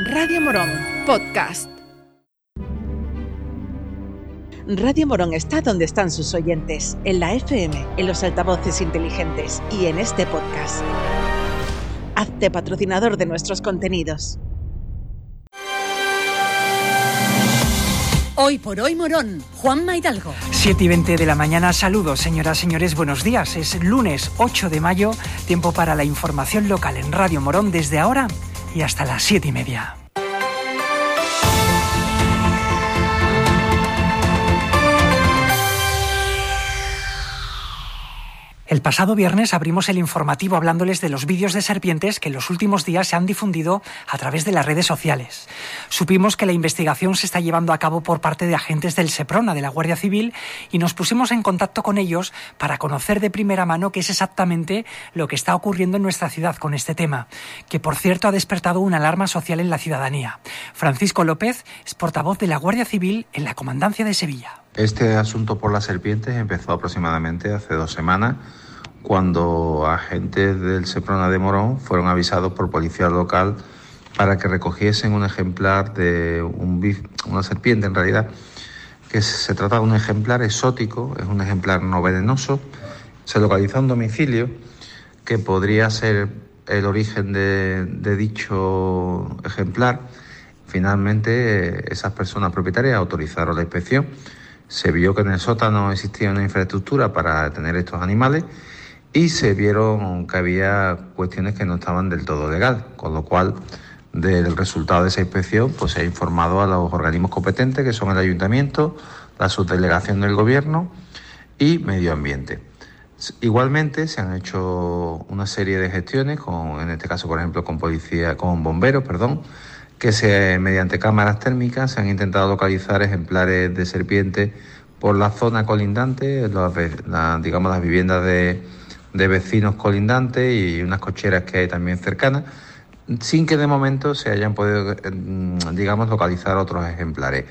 Radio Morón Podcast. Radio Morón está donde están sus oyentes, en la FM, en los altavoces inteligentes y en este podcast. Hazte patrocinador de nuestros contenidos. Hoy por hoy Morón, Juan Maidalgo. 7 y 20 de la mañana, saludos señoras, señores, buenos días. Es lunes 8 de mayo, tiempo para la información local en Radio Morón desde ahora y hasta las 7 y media. Pasado viernes abrimos el informativo hablándoles de los vídeos de serpientes que en los últimos días se han difundido a través de las redes sociales. Supimos que la investigación se está llevando a cabo por parte de agentes del SEPRONA, de la Guardia Civil, y nos pusimos en contacto con ellos para conocer de primera mano qué es exactamente lo que está ocurriendo en nuestra ciudad con este tema, que por cierto ha despertado una alarma social en la ciudadanía. Francisco López es portavoz de la Guardia Civil en la Comandancia de Sevilla. Este asunto por las serpientes empezó aproximadamente hace dos semanas cuando agentes del Seprona de Morón fueron avisados por policía local para que recogiesen un ejemplar de una serpiente en realidad, que se trata de un ejemplar exótico, es un ejemplar no venenoso, se localiza un domicilio que podría ser el origen de, de dicho ejemplar. Finalmente, esas personas propietarias autorizaron la inspección se vio que en el sótano existía una infraestructura para tener estos animales y se vieron que había cuestiones que no estaban del todo legal, con lo cual del resultado de esa inspección pues se ha informado a los organismos competentes que son el ayuntamiento, la subdelegación del gobierno y medio ambiente. Igualmente se han hecho una serie de gestiones con en este caso por ejemplo con policía con bomberos, perdón, que se, mediante cámaras térmicas se han intentado localizar ejemplares de serpiente por la zona colindante, digamos las viviendas de, de, vecinos colindantes y unas cocheras que hay también cercanas, sin que de momento se hayan podido, mm, digamos, localizar otros ejemplares.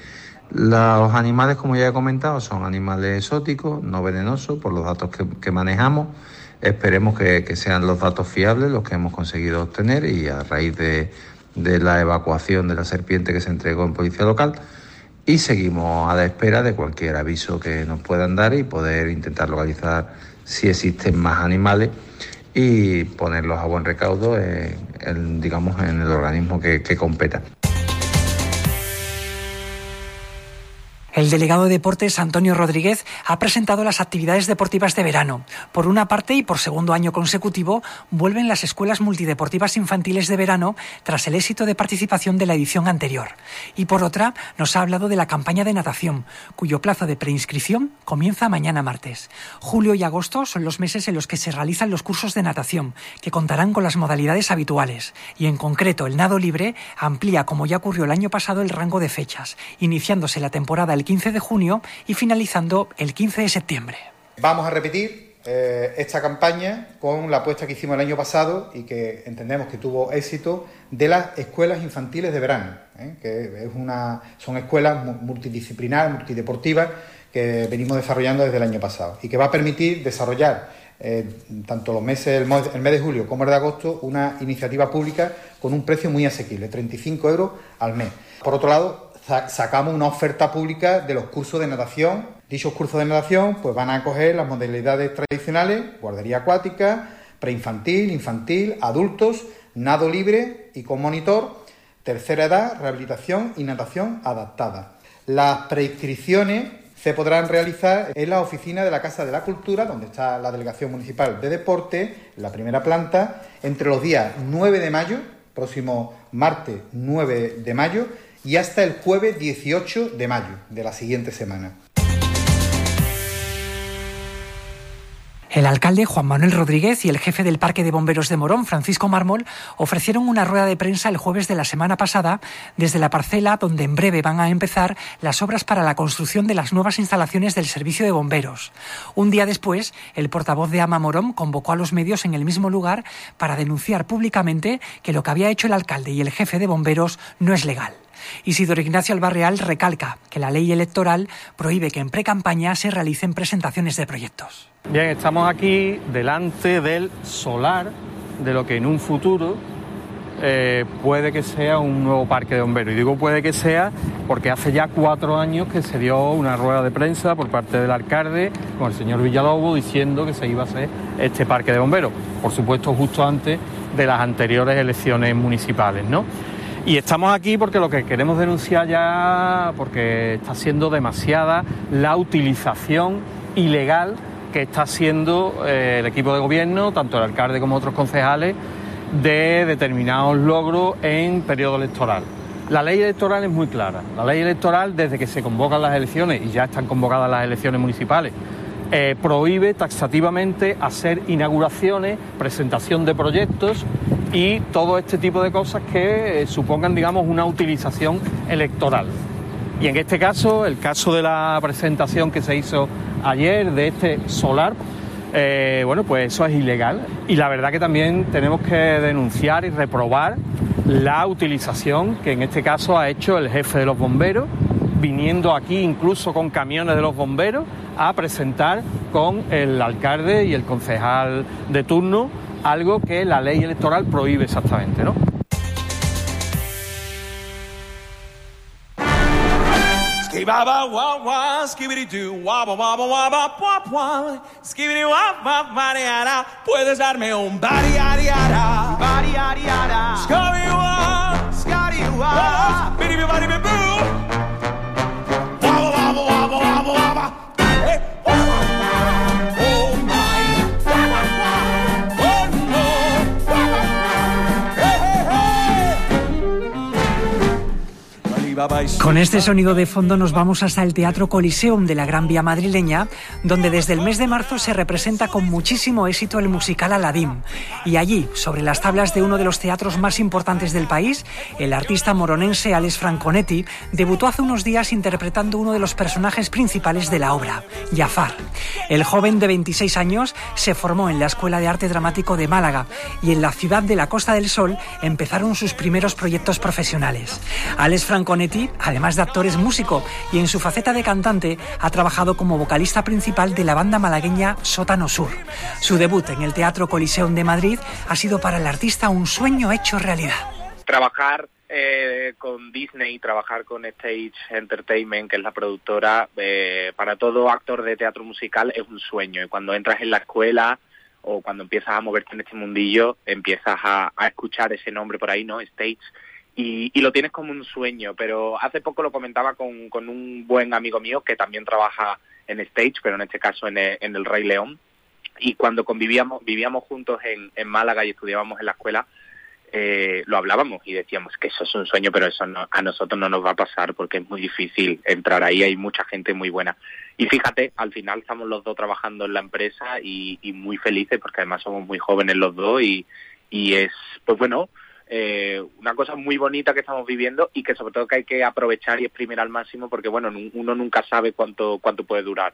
Los animales, como ya he comentado, son animales exóticos, no venenosos, por los datos que, manejamos. Esperemos que, sean los datos fiables los que hemos conseguido obtener y a raíz de de la evacuación de la serpiente que se entregó en policía local y seguimos a la espera de cualquier aviso que nos puedan dar y poder intentar localizar si existen más animales y ponerlos a buen recaudo en, digamos, en el organismo que, que competa. El delegado de deportes, Antonio Rodríguez, ha presentado las actividades deportivas de verano. Por una parte y por segundo año consecutivo, vuelven las escuelas multideportivas infantiles de verano tras el éxito de participación de la edición anterior. Y por otra, nos ha hablado de la campaña de natación, cuyo plazo de preinscripción comienza mañana martes. Julio y agosto son los meses en los que se realizan los cursos de natación, que contarán con las modalidades habituales. Y en concreto, el nado libre amplía, como ya ocurrió el año pasado, el rango de fechas, iniciándose la temporada el 15 de junio y finalizando el 15 de septiembre. Vamos a repetir eh, esta campaña con la apuesta que hicimos el año pasado y que entendemos que tuvo éxito de las escuelas infantiles de verano, ¿eh? que es una, son escuelas multidisciplinares, multideportivas que venimos desarrollando desde el año pasado y que va a permitir desarrollar eh, tanto los meses, el mes, el mes de julio como el de agosto, una iniciativa pública con un precio muy asequible, 35 euros al mes. Por otro lado, sacamos una oferta pública de los cursos de natación. Dichos cursos de natación pues van a acoger las modalidades tradicionales, guardería acuática, preinfantil, infantil, adultos, nado libre y con monitor, tercera edad, rehabilitación y natación adaptada. Las prescripciones se podrán realizar en la oficina de la Casa de la Cultura, donde está la Delegación Municipal de Deporte, la primera planta, entre los días 9 de mayo, próximo martes 9 de mayo, y hasta el jueves 18 de mayo de la siguiente semana. El alcalde Juan Manuel Rodríguez y el jefe del Parque de Bomberos de Morón, Francisco Mármol, ofrecieron una rueda de prensa el jueves de la semana pasada desde la parcela donde en breve van a empezar las obras para la construcción de las nuevas instalaciones del servicio de bomberos. Un día después, el portavoz de Ama Morón convocó a los medios en el mismo lugar para denunciar públicamente que lo que había hecho el alcalde y el jefe de bomberos no es legal. Isidoro Ignacio Albarreal recalca que la ley electoral prohíbe que en pre-campaña se realicen presentaciones de proyectos. Bien, estamos aquí delante del solar de lo que en un futuro eh, puede que sea un nuevo parque de bomberos. Y digo puede que sea porque hace ya cuatro años que se dio una rueda de prensa por parte del alcalde con el señor Villalobo diciendo que se iba a hacer este parque de bomberos. Por supuesto, justo antes de las anteriores elecciones municipales, ¿no? Y estamos aquí porque lo que queremos denunciar ya, porque está siendo demasiada la utilización ilegal que está haciendo eh, el equipo de gobierno, tanto el alcalde como otros concejales, de determinados logros en periodo electoral. La ley electoral es muy clara. La ley electoral, desde que se convocan las elecciones, y ya están convocadas las elecciones municipales, eh, prohíbe taxativamente hacer inauguraciones, presentación de proyectos y todo este tipo de cosas que eh, supongan, digamos, una utilización electoral. Y en este caso, el caso de la presentación que se hizo ayer de este solar, eh, bueno, pues eso es ilegal. Y la verdad que también tenemos que denunciar y reprobar la utilización que en este caso ha hecho el jefe de los bomberos, viniendo aquí incluso con camiones de los bomberos a presentar con el alcalde y el concejal de turno algo que la ley electoral prohíbe exactamente, ¿no? wah skibidi doo Con este sonido de fondo nos vamos hasta el Teatro Coliseum de la Gran Vía madrileña, donde desde el mes de marzo se representa con muchísimo éxito el musical Aladdin. Y allí, sobre las tablas de uno de los teatros más importantes del país, el artista moronense Alex Franconetti debutó hace unos días interpretando uno de los personajes principales de la obra, Jafar. El joven de 26 años se formó en la Escuela de Arte Dramático de Málaga y en la ciudad de la Costa del Sol empezaron sus primeros proyectos profesionales. Alex Franconetti además de actor, es músico y en su faceta de cantante ha trabajado como vocalista principal de la banda malagueña Sótano Sur. Su debut en el Teatro Coliseum de Madrid ha sido para el artista un sueño hecho realidad. Trabajar eh, con Disney, trabajar con Stage Entertainment, que es la productora, eh, para todo actor de teatro musical es un sueño. Y cuando entras en la escuela o cuando empiezas a moverte en este mundillo, empiezas a, a escuchar ese nombre por ahí, ¿no? Stage y, lo tienes como un sueño, pero hace poco lo comentaba con, con, un buen amigo mío que también trabaja en stage, pero en este caso en el, Rey León, y cuando convivíamos, vivíamos juntos en, en Málaga y estudiábamos en la escuela, eh, lo hablábamos y decíamos que eso es un sueño, pero eso a nosotros no nos va a pasar porque es muy difícil entrar ahí, hay mucha gente muy buena. Y fíjate, al final estamos los dos trabajando en la empresa y, y muy felices porque además somos muy jóvenes los dos y, y es, pues bueno, eh, una cosa muy bonita que estamos viviendo y que sobre todo que hay que aprovechar y exprimir al máximo porque bueno, uno nunca sabe cuánto, cuánto puede durar.